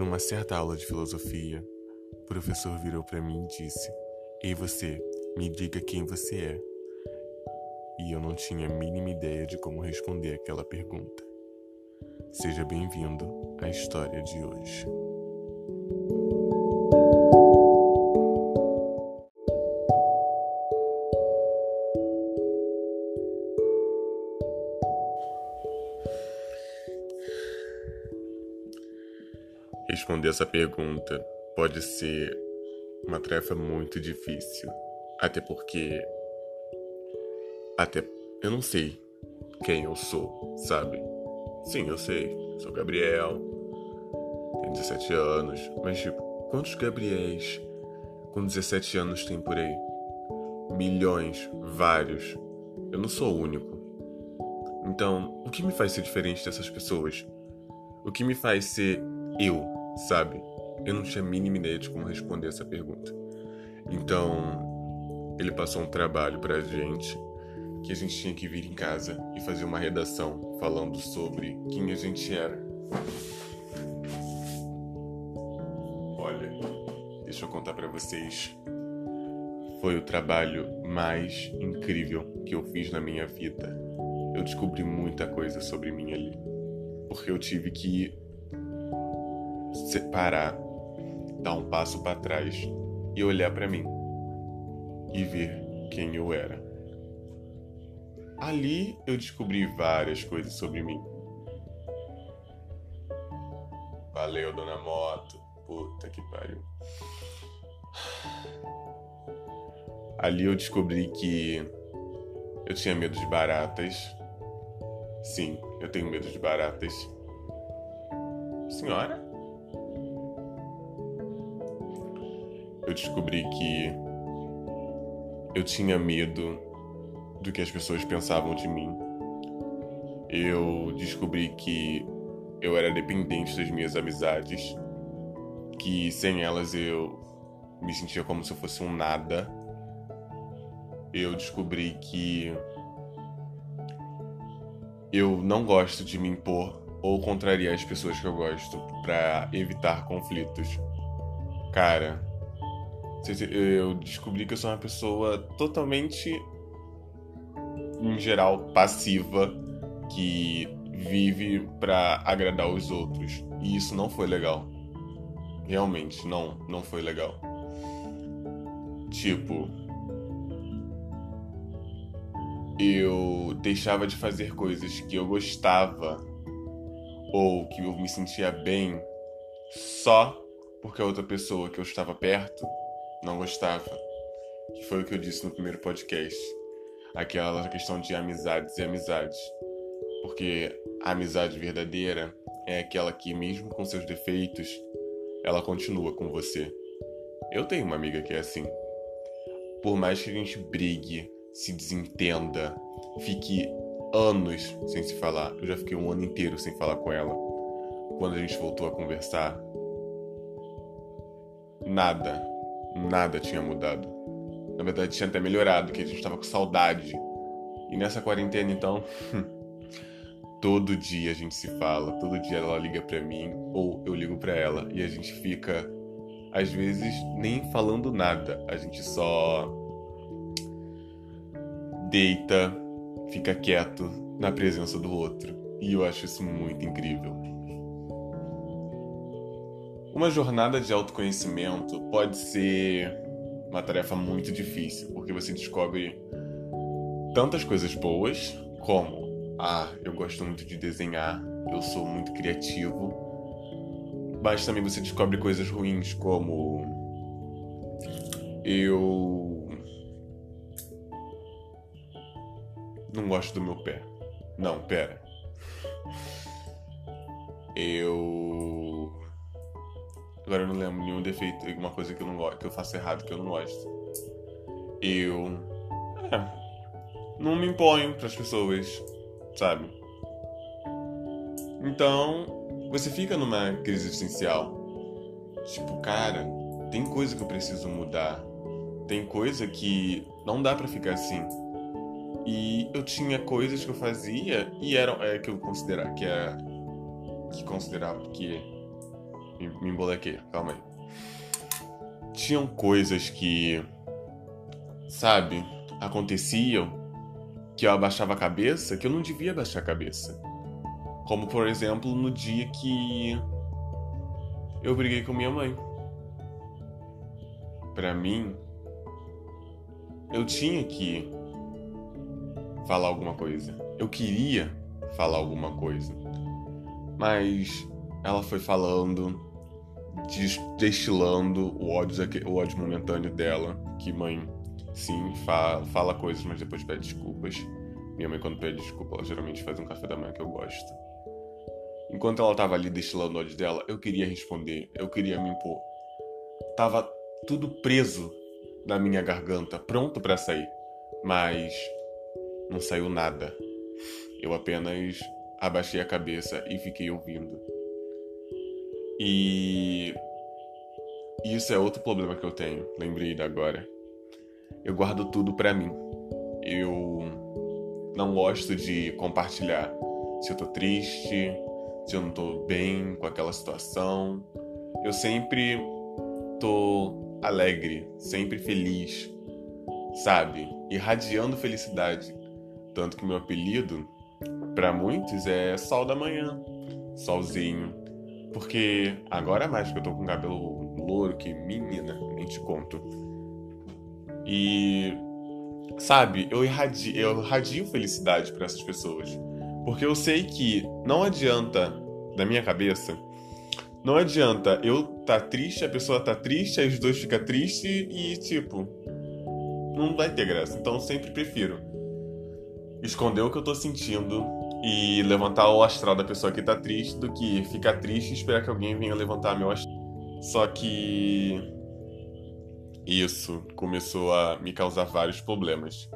Numa certa aula de filosofia, o professor virou para mim e disse: Ei você, me diga quem você é. E eu não tinha a mínima ideia de como responder aquela pergunta. Seja bem-vindo à história de hoje. Responder essa pergunta pode ser uma tarefa muito difícil, até porque até eu não sei quem eu sou, sabe? Sim, eu sei, sou Gabriel, tenho 17 anos, mas tipo, quantos Gabriéis com 17 anos tem por aí? Milhões, vários. Eu não sou o único. Então, o que me faz ser diferente dessas pessoas? O que me faz ser eu? Sabe? Eu não tinha a mínima ideia de como responder essa pergunta. Então, ele passou um trabalho pra gente que a gente tinha que vir em casa e fazer uma redação falando sobre quem a gente era. Olha, deixa eu contar para vocês. Foi o trabalho mais incrível que eu fiz na minha vida. Eu descobri muita coisa sobre mim ali. Porque eu tive que separar, dar um passo para trás e olhar para mim e ver quem eu era. Ali eu descobri várias coisas sobre mim. Valeu, dona Moto. Puta que pariu. Ali eu descobri que eu tinha medo de baratas. Sim, eu tenho medo de baratas. Senhora? Eu descobri que eu tinha medo do que as pessoas pensavam de mim. Eu descobri que eu era dependente das minhas amizades, que sem elas eu me sentia como se eu fosse um nada. Eu descobri que eu não gosto de me impor ou contrariar as pessoas que eu gosto para evitar conflitos. Cara, eu descobri que eu sou uma pessoa totalmente, em geral, passiva, que vive para agradar os outros. E isso não foi legal. Realmente, não, não foi legal. Tipo, eu deixava de fazer coisas que eu gostava ou que eu me sentia bem só porque a outra pessoa que eu estava perto não gostava. Que foi o que eu disse no primeiro podcast. Aquela questão de amizades e amizades. Porque a amizade verdadeira é aquela que, mesmo com seus defeitos, ela continua com você. Eu tenho uma amiga que é assim. Por mais que a gente brigue, se desentenda, fique anos sem se falar. Eu já fiquei um ano inteiro sem falar com ela. Quando a gente voltou a conversar, nada nada tinha mudado. Na verdade, tinha até melhorado, que a gente tava com saudade. E nessa quarentena, então, todo dia a gente se fala, todo dia ela liga para mim ou eu ligo para ela e a gente fica às vezes nem falando nada, a gente só deita, fica quieto na presença do outro. E eu acho isso muito incrível. Uma jornada de autoconhecimento pode ser uma tarefa muito difícil, porque você descobre tantas coisas boas, como ah, eu gosto muito de desenhar, eu sou muito criativo, mas também você descobre coisas ruins, como eu não gosto do meu pé. Não, pera. Eu Agora eu não lembro nenhum defeito, alguma coisa que eu não gosto, que eu faço errado, que eu não gosto. Eu. É, não me imponho para as pessoas, sabe? Então, você fica numa crise existencial. Tipo, cara, tem coisa que eu preciso mudar. Tem coisa que não dá para ficar assim. E eu tinha coisas que eu fazia e eram é, que eu considerava que é que considerava que me, embolequei, calma aí. Tinham coisas que, sabe, aconteciam que eu abaixava a cabeça que eu não devia abaixar a cabeça. Como, por exemplo, no dia que eu briguei com minha mãe. Para mim, eu tinha que falar alguma coisa. Eu queria falar alguma coisa. Mas ela foi falando, destilando o ódio, o ódio momentâneo dela, que mãe, sim, fala, coisas, mas depois pede desculpas. Minha mãe, quando pede desculpa, ela geralmente faz um café da manhã que eu gosto. Enquanto ela tava ali destilando ódio dela, eu queria responder, eu queria me impor. Tava tudo preso na minha garganta, pronto para sair. Mas não saiu nada. Eu apenas abaixei a cabeça e fiquei ouvindo. E isso é outro problema que eu tenho, lembrei agora. Eu guardo tudo para mim. Eu não gosto de compartilhar se eu tô triste, se eu não tô bem com aquela situação. Eu sempre tô alegre, sempre feliz, sabe? Irradiando felicidade. Tanto que meu apelido, para muitos, é Sol da Manhã, Solzinho. Porque agora é mais que eu tô com cabelo louro, que menina, nem te conto. E sabe, eu irradio, eu irradio felicidade para essas pessoas. Porque eu sei que não adianta, na minha cabeça, não adianta eu tá triste, a pessoa tá triste, aí os dois ficam tristes e, tipo, não vai ter graça. Então eu sempre prefiro esconder o que eu tô sentindo e levantar o astral da pessoa que tá triste do que ficar triste e esperar que alguém venha levantar meu astral. Só que isso começou a me causar vários problemas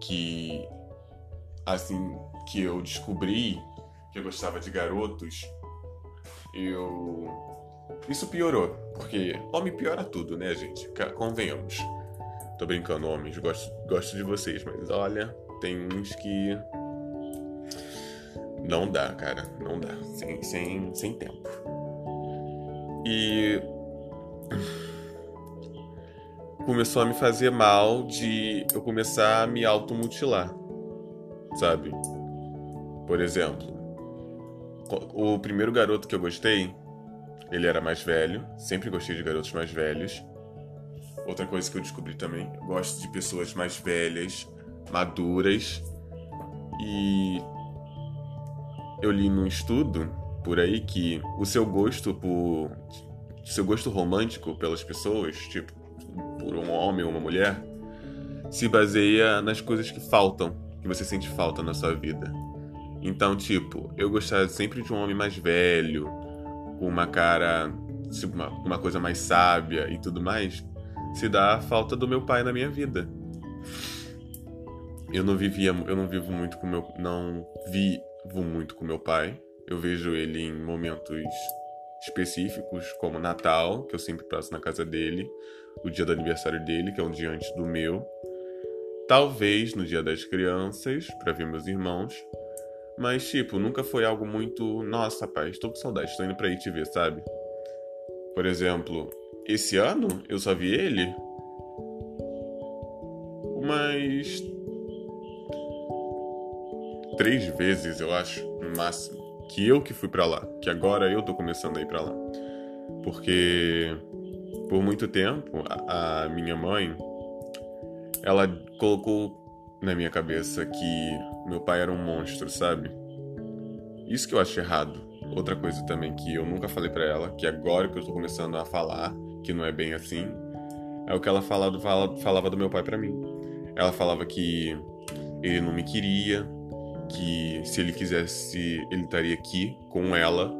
que assim que eu descobri que eu gostava de garotos, eu. Isso piorou, porque homem piora tudo, né, gente? Convenhamos. Tô brincando, homens, gosto, gosto de vocês, mas olha, tem uns que. Não dá, cara, não dá. Sem, sem, sem tempo. E. Começou a me fazer mal de eu começar a me automutilar, sabe? Por exemplo, o primeiro garoto que eu gostei, ele era mais velho. Sempre gostei de garotos mais velhos. Outra coisa que eu descobri também, gosto de pessoas mais velhas, maduras. E eu li num estudo por aí que o seu gosto por seu gosto romântico pelas pessoas, tipo por um homem ou uma mulher, se baseia nas coisas que faltam, que você sente falta na sua vida. Então, tipo, eu gostava sempre de um homem mais velho, com uma cara, tipo, uma, uma coisa mais sábia e tudo mais, se dá a falta do meu pai na minha vida. Eu não vivia, eu não vivo muito com meu, não vivo muito com meu pai. Eu vejo ele em momentos específicos, como Natal, que eu sempre passo na casa dele, o dia do aniversário dele, que é um dia antes do meu. Talvez no dia das crianças, para ver meus irmãos, mas, tipo, nunca foi algo muito. Nossa, pai, estou com saudade, estou indo pra ir te ver, sabe? Por exemplo, esse ano eu só vi ele umas. Três vezes, eu acho, no máximo. Que eu que fui para lá. Que agora eu tô começando a ir pra lá. Porque por muito tempo a, a minha mãe ela colocou na minha cabeça que meu pai era um monstro, sabe? Isso que eu acho errado. Outra coisa também que eu nunca falei para ela, que agora que eu tô começando a falar, que não é bem assim, é o que ela falava, falava do meu pai para mim. Ela falava que ele não me queria, que se ele quisesse, ele estaria aqui com ela,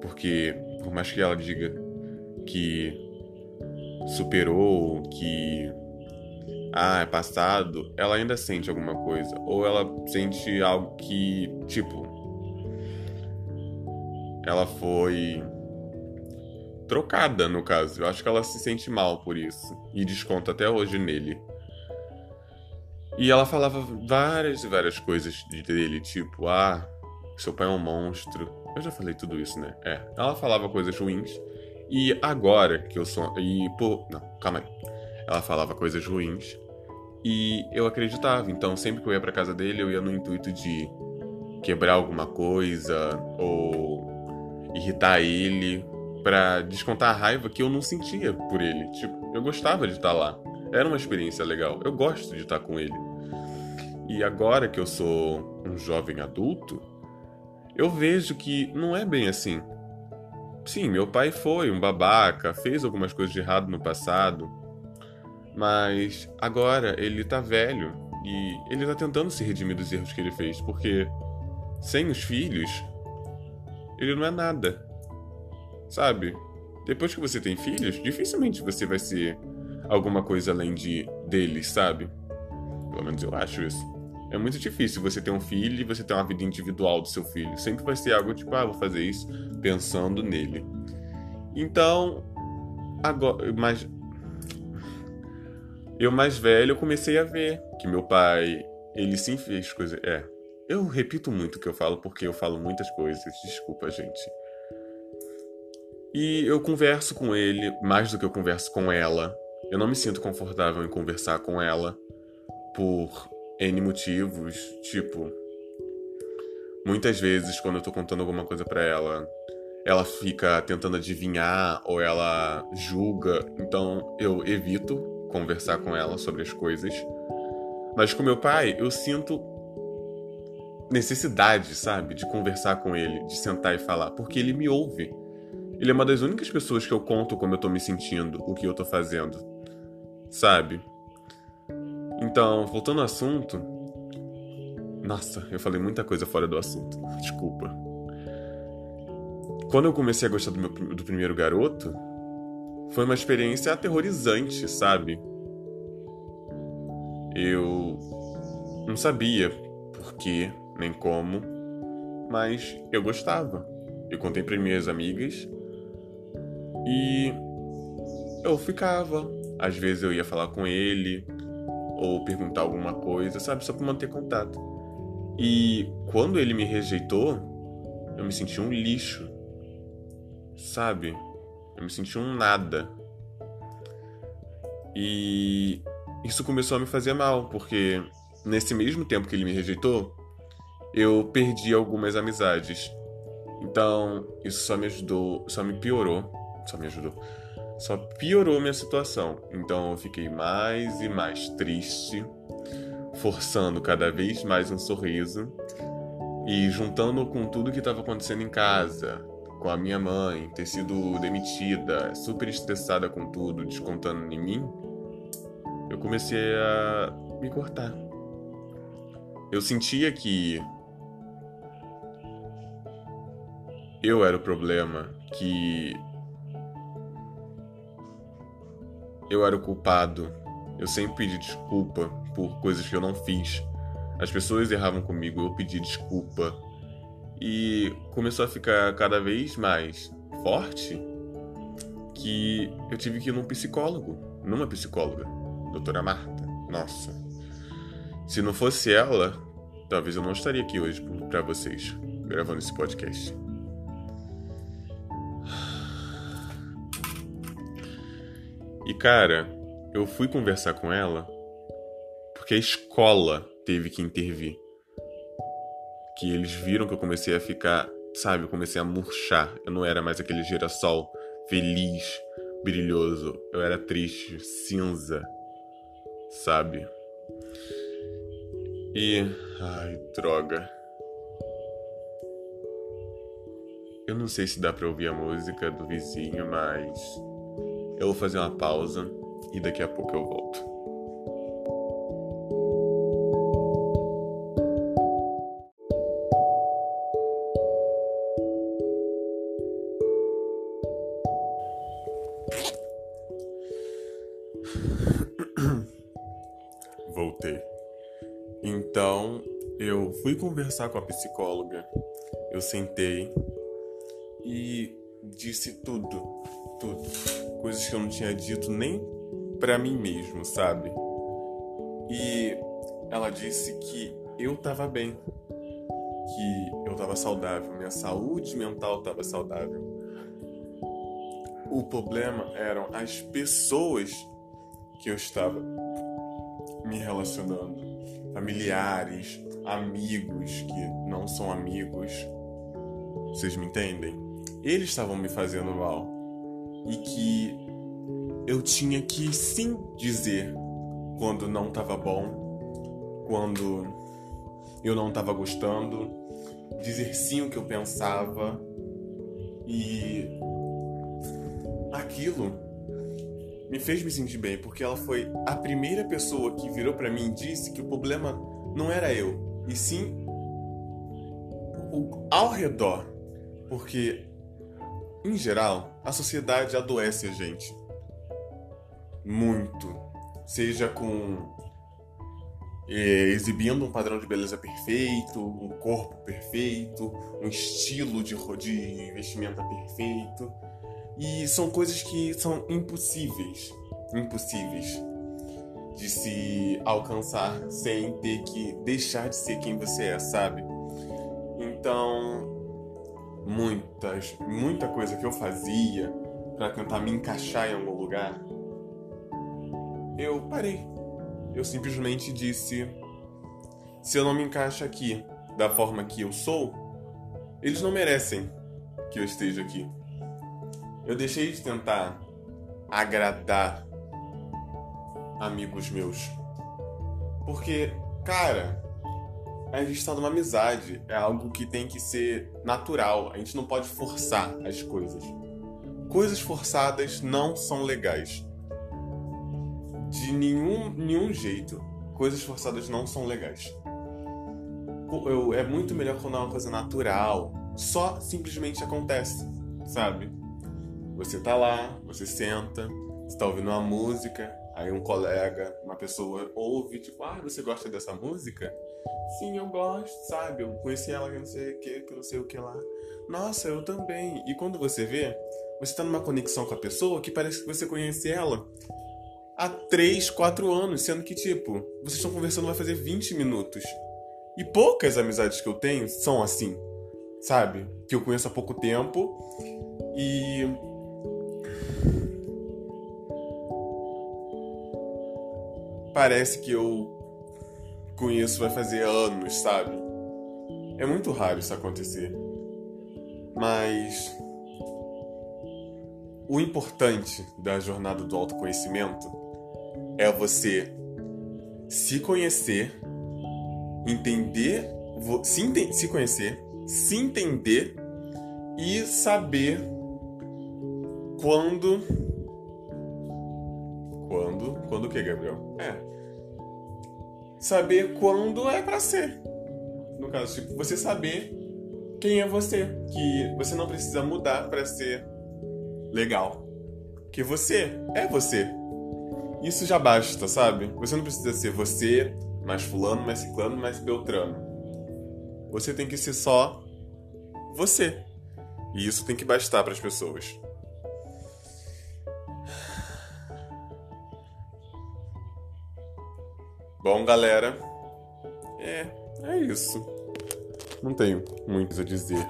porque por mais que ela diga que superou, que ah, é passado, ela ainda sente alguma coisa. Ou ela sente algo que, tipo. Ela foi. trocada, no caso. Eu acho que ela se sente mal por isso. E desconta até hoje nele. E ela falava várias e várias coisas dele, tipo, ah, seu pai é um monstro. Eu já falei tudo isso, né? É. Ela falava coisas ruins. E agora que eu sou. E, pô. Não, calma aí. Ela falava coisas ruins. E eu acreditava. Então, sempre que eu ia pra casa dele, eu ia no intuito de quebrar alguma coisa ou irritar ele para descontar a raiva que eu não sentia por ele. Tipo, eu gostava de estar lá. Era uma experiência legal. Eu gosto de estar com ele. E agora que eu sou um jovem adulto, eu vejo que não é bem assim. Sim, meu pai foi um babaca, fez algumas coisas de errado no passado, mas agora ele tá velho e ele tá tentando se redimir dos erros que ele fez, porque sem os filhos, ele não é nada. Sabe? Depois que você tem filhos, dificilmente você vai ser alguma coisa além de deles, sabe? Pelo menos eu acho isso. É muito difícil você ter um filho e você ter uma vida individual do seu filho. Sempre vai ser algo tipo, ah, vou fazer isso pensando nele. Então, agora, mas eu mais velho eu comecei a ver que meu pai, ele sim fez coisas, é. Eu repito muito o que eu falo porque eu falo muitas coisas. Desculpa, gente. E eu converso com ele mais do que eu converso com ela. Eu não me sinto confortável em conversar com ela por N motivos, tipo, muitas vezes quando eu tô contando alguma coisa para ela, ela fica tentando adivinhar ou ela julga, então eu evito conversar com ela sobre as coisas. Mas com meu pai, eu sinto necessidade, sabe, de conversar com ele, de sentar e falar, porque ele me ouve. Ele é uma das únicas pessoas que eu conto como eu tô me sentindo, o que eu tô fazendo sabe? Então, voltando ao assunto. Nossa, eu falei muita coisa fora do assunto. Desculpa. Quando eu comecei a gostar do, meu, do primeiro garoto, foi uma experiência aterrorizante, sabe? Eu não sabia por quê, nem como, mas eu gostava. Eu contei para minhas amigas e eu ficava às vezes eu ia falar com ele ou perguntar alguma coisa, sabe? Só para manter contato. E quando ele me rejeitou, eu me senti um lixo. Sabe? Eu me senti um nada. E isso começou a me fazer mal, porque nesse mesmo tempo que ele me rejeitou, eu perdi algumas amizades. Então, isso só me ajudou, só me piorou, só me ajudou só piorou minha situação. Então eu fiquei mais e mais triste, forçando cada vez mais um sorriso e juntando com tudo que estava acontecendo em casa, com a minha mãe ter sido demitida, super estressada com tudo, descontando em mim, eu comecei a me cortar. Eu sentia que eu era o problema, que eu era o culpado. Eu sempre pedi desculpa por coisas que eu não fiz. As pessoas erravam comigo, eu pedi desculpa. E começou a ficar cada vez mais forte que eu tive que ir num psicólogo, numa psicóloga, doutora Marta. Nossa. Se não fosse ela, talvez eu não estaria aqui hoje para vocês, gravando esse podcast. E cara, eu fui conversar com ela porque a escola teve que intervir. Que eles viram que eu comecei a ficar, sabe, eu comecei a murchar. Eu não era mais aquele girassol feliz, brilhoso. Eu era triste, cinza, sabe? E. Ai, droga. Eu não sei se dá pra ouvir a música do vizinho, mas. Eu vou fazer uma pausa e daqui a pouco eu volto. Voltei. Então, eu fui conversar com a psicóloga. Eu sentei e disse tudo, tudo. Coisas que eu não tinha dito nem para mim mesmo, sabe? E ela disse que eu tava bem, que eu estava saudável, minha saúde mental estava saudável. O problema eram as pessoas que eu estava me relacionando, familiares, amigos que não são amigos. Vocês me entendem? Eles estavam me fazendo mal. E que eu tinha que sim dizer quando não estava bom, quando eu não estava gostando, dizer sim o que eu pensava. E aquilo me fez me sentir bem, porque ela foi a primeira pessoa que virou para mim e disse que o problema não era eu, e sim o ao redor, porque em geral a sociedade adoece a gente muito, seja com é, exibindo um padrão de beleza perfeito, um corpo perfeito, um estilo de, de vestimenta perfeito. E são coisas que são impossíveis, impossíveis de se alcançar sem ter que deixar de ser quem você é, sabe? Então, muitas, muita coisa que eu fazia para tentar me encaixar em algum lugar, eu parei eu simplesmente disse: se eu não me encaixo aqui da forma que eu sou, eles não merecem que eu esteja aqui. Eu deixei de tentar agradar amigos meus. Porque, cara, a gente está numa amizade. É algo que tem que ser natural. A gente não pode forçar as coisas. Coisas forçadas não são legais de nenhum, nenhum jeito. Coisas forçadas não são legais. Eu, é muito melhor quando é uma coisa natural. Só simplesmente acontece, sabe? Você tá lá, você senta, você tá ouvindo uma música, aí um colega, uma pessoa ouve, tipo, ah, você gosta dessa música? Sim, eu gosto, sabe? Eu conheci ela que não sei o que, que não sei o que lá. Nossa, eu também. E quando você vê, você tá numa conexão com a pessoa que parece que você conhece ela há 3, 4 anos, sendo que, tipo, vocês estão conversando vai fazer 20 minutos. E poucas amizades que eu tenho são assim, sabe? Que eu conheço há pouco tempo e. Parece que eu conheço vai fazer anos, sabe? É muito raro isso acontecer. Mas. O importante da jornada do autoconhecimento é você se conhecer, entender, se, ente se conhecer, se entender e saber quando. Quando? Quando o que, Gabriel? É. Saber quando é para ser. No caso, tipo, você saber quem é você. Que você não precisa mudar para ser legal. Que você é você. Isso já basta, sabe? Você não precisa ser você, mais fulano, mais ciclano, mais beltrano. Você tem que ser só você. E isso tem que bastar para as pessoas. Bom, galera, é, é isso. Não tenho muito a dizer.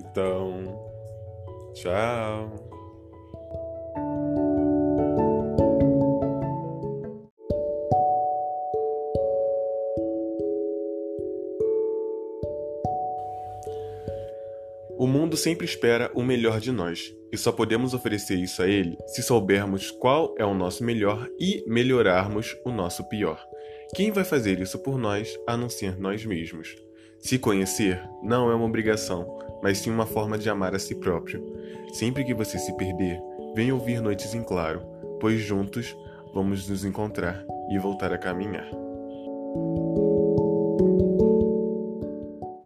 Então, tchau. O mundo sempre espera o melhor de nós, e só podemos oferecer isso a ele se soubermos qual é o nosso melhor e melhorarmos o nosso pior. Quem vai fazer isso por nós a não ser nós mesmos? Se conhecer não é uma obrigação, mas sim uma forma de amar a si próprio. Sempre que você se perder, venha ouvir Noites em Claro, pois juntos vamos nos encontrar e voltar a caminhar.